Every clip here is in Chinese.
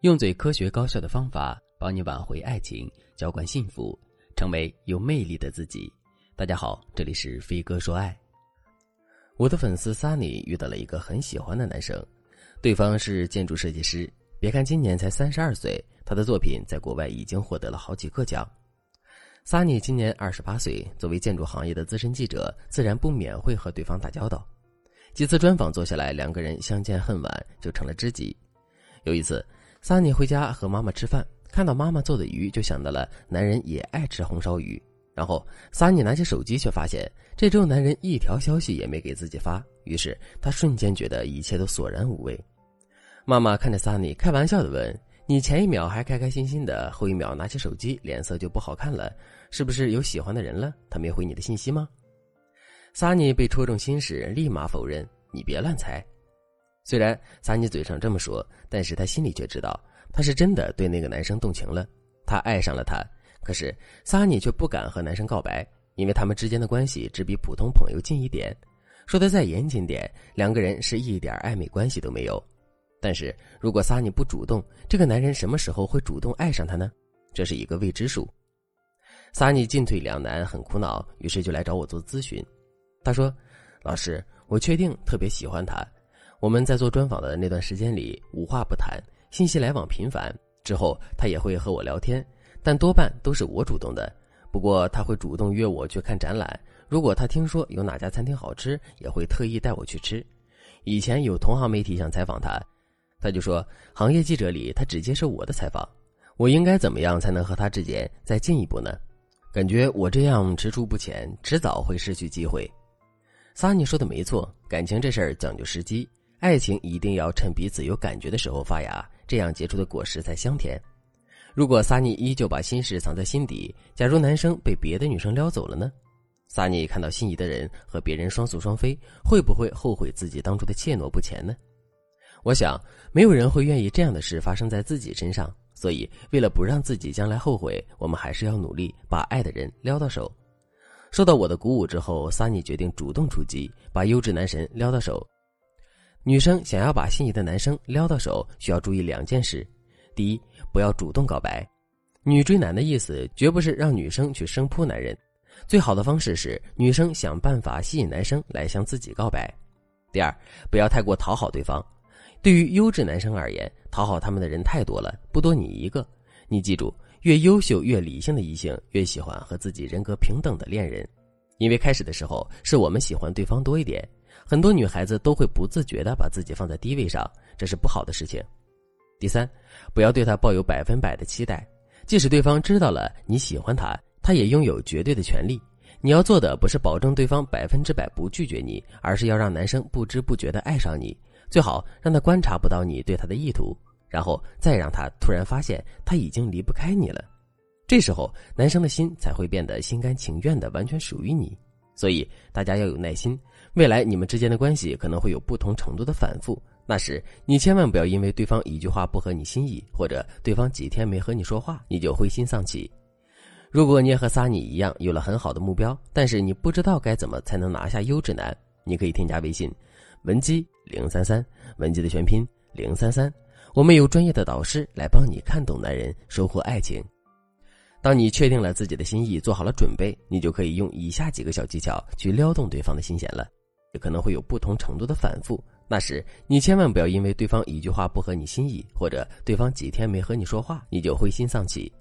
用最科学高效的方法帮你挽回爱情，浇灌幸福，成为有魅力的自己。大家好，这里是飞哥说爱。我的粉丝 Sunny 遇到了一个很喜欢的男生，对方是建筑设计师。别看今年才三十二岁，他的作品在国外已经获得了好几个奖。Sunny 今年二十八岁，作为建筑行业的资深记者，自然不免会和对方打交道。几次专访做下来，两个人相见恨晚，就成了知己。有一次。萨尼回家和妈妈吃饭，看到妈妈做的鱼，就想到了男人也爱吃红烧鱼。然后萨尼拿起手机，却发现这周男人一条消息也没给自己发。于是他瞬间觉得一切都索然无味。妈妈看着萨尼，开玩笑的问：“你前一秒还开开心心的，后一秒拿起手机，脸色就不好看了，是不是有喜欢的人了？他没回你的信息吗？”萨尼被戳中心事，立马否认：“你别乱猜。”虽然萨尼嘴上这么说，但是他心里却知道，他是真的对那个男生动情了，他爱上了他。可是萨尼却不敢和男生告白，因为他们之间的关系只比普通朋友近一点。说的再严谨点，两个人是一点暧昧关系都没有。但是如果萨尼不主动，这个男人什么时候会主动爱上他呢？这是一个未知数。萨尼进退两难，很苦恼，于是就来找我做咨询。他说：“老师，我确定特别喜欢他。”我们在做专访的那段时间里，无话不谈，信息来往频繁。之后他也会和我聊天，但多半都是我主动的。不过他会主动约我去看展览。如果他听说有哪家餐厅好吃，也会特意带我去吃。以前有同行媒体想采访他，他就说行业记者里他只接受我的采访。我应该怎么样才能和他之间再进一步呢？感觉我这样踟蹰不前，迟早会失去机会。萨尼说的没错，感情这事儿讲究时机。爱情一定要趁彼此有感觉的时候发芽，这样结出的果实才香甜。如果萨尼依旧把心事藏在心底，假如男生被别的女生撩走了呢？萨尼看到心仪的人和别人双宿双飞，会不会后悔自己当初的怯懦不前呢？我想，没有人会愿意这样的事发生在自己身上。所以，为了不让自己将来后悔，我们还是要努力把爱的人撩到手。受到我的鼓舞之后，萨尼决定主动出击，把优质男神撩到手。女生想要把心仪的男生撩到手，需要注意两件事：第一，不要主动告白。女追男的意思绝不是让女生去生扑男人，最好的方式是女生想办法吸引男生来向自己告白。第二，不要太过讨好对方。对于优质男生而言，讨好他们的人太多了，不多你一个。你记住，越优秀越理性的异性越喜欢和自己人格平等的恋人，因为开始的时候是我们喜欢对方多一点。很多女孩子都会不自觉地把自己放在低位上，这是不好的事情。第三，不要对他抱有百分百的期待，即使对方知道了你喜欢他，他也拥有绝对的权利。你要做的不是保证对方百分之百不拒绝你，而是要让男生不知不觉地爱上你，最好让他观察不到你对他的意图，然后再让他突然发现他已经离不开你了，这时候男生的心才会变得心甘情愿的完全属于你。所以大家要有耐心，未来你们之间的关系可能会有不同程度的反复。那时你千万不要因为对方一句话不合你心意，或者对方几天没和你说话，你就灰心丧气。如果你也和撒尼一样有了很好的目标，但是你不知道该怎么才能拿下优质男，你可以添加微信文姬零三三，文姬的全拼零三三，我们有专业的导师来帮你看懂男人，收获爱情。当你确定了自己的心意，做好了准备，你就可以用以下几个小技巧去撩动对方的心弦了。也可能会有不同程度的反复，那时你千万不要因为对方一句话不合你心意，或者对方几天没和你说话，你就灰心丧气。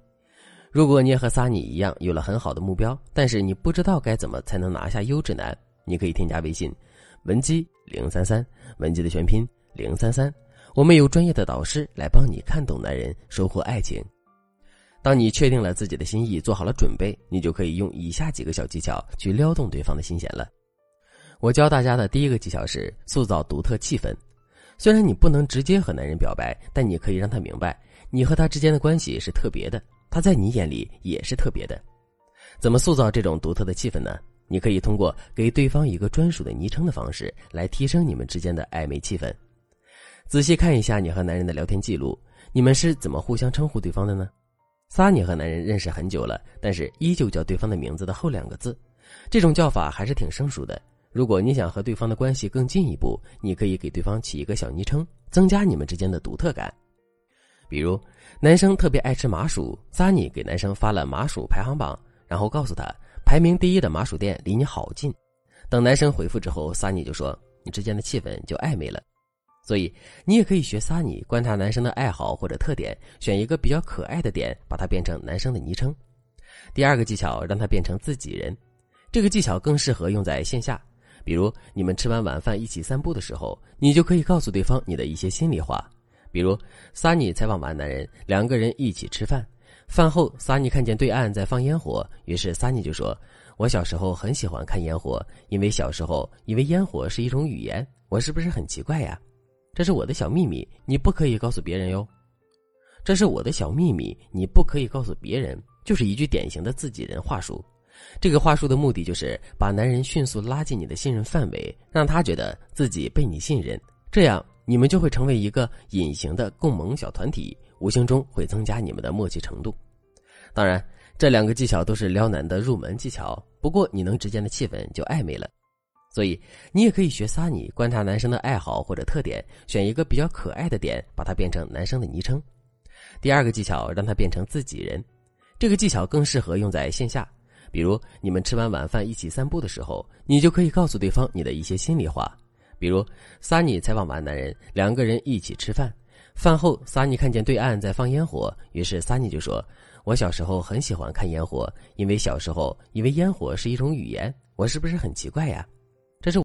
如果你也和撒尼一样有了很好的目标，但是你不知道该怎么才能拿下优质男，你可以添加微信文姬零三三，文姬的全拼零三三，我们有专业的导师来帮你看懂男人，收获爱情。当你确定了自己的心意，做好了准备，你就可以用以下几个小技巧去撩动对方的心弦了。我教大家的第一个技巧是塑造独特气氛。虽然你不能直接和男人表白，但你可以让他明白，你和他之间的关系是特别的，他在你眼里也是特别的。怎么塑造这种独特的气氛呢？你可以通过给对方一个专属的昵称的方式来提升你们之间的暧昧气氛。仔细看一下你和男人的聊天记录，你们是怎么互相称呼对方的呢？萨尼和男人认识很久了，但是依旧叫对方的名字的后两个字，这种叫法还是挺生疏的。如果你想和对方的关系更进一步，你可以给对方起一个小昵称，增加你们之间的独特感。比如，男生特别爱吃麻薯，撒尼给男生发了麻薯排行榜，然后告诉他排名第一的麻薯店离你好近。等男生回复之后，萨尼就说：“你之间的气氛就暧昧了。”所以，你也可以学萨尼，观察男生的爱好或者特点，选一个比较可爱的点，把它变成男生的昵称。第二个技巧，让他变成自己人。这个技巧更适合用在线下，比如你们吃完晚饭一起散步的时候，你就可以告诉对方你的一些心里话。比如，萨尼采访完男人，两个人一起吃饭，饭后萨尼看见对岸在放烟火，于是萨尼就说：“我小时候很喜欢看烟火，因为小时候以为烟火是一种语言，我是不是很奇怪呀？”这是我的小秘密，你不可以告诉别人哟。这是我的小秘密，你不可以告诉别人。就是一句典型的自己人话术。这个话术的目的就是把男人迅速拉进你的信任范围，让他觉得自己被你信任，这样你们就会成为一个隐形的共盟小团体，无形中会增加你们的默契程度。当然，这两个技巧都是撩男的入门技巧，不过你能之间的气氛就暧昧了。所以，你也可以学萨尼，观察男生的爱好或者特点，选一个比较可爱的点，把它变成男生的昵称。第二个技巧，让他变成自己人。这个技巧更适合用在线下，比如你们吃完晚饭一起散步的时候，你就可以告诉对方你的一些心里话。比如，萨尼采访完男人，两个人一起吃饭，饭后萨尼看见对岸在放烟火，于是萨尼就说：“我小时候很喜欢看烟火，因为小时候以为烟火是一种语言，我是不是很奇怪呀？”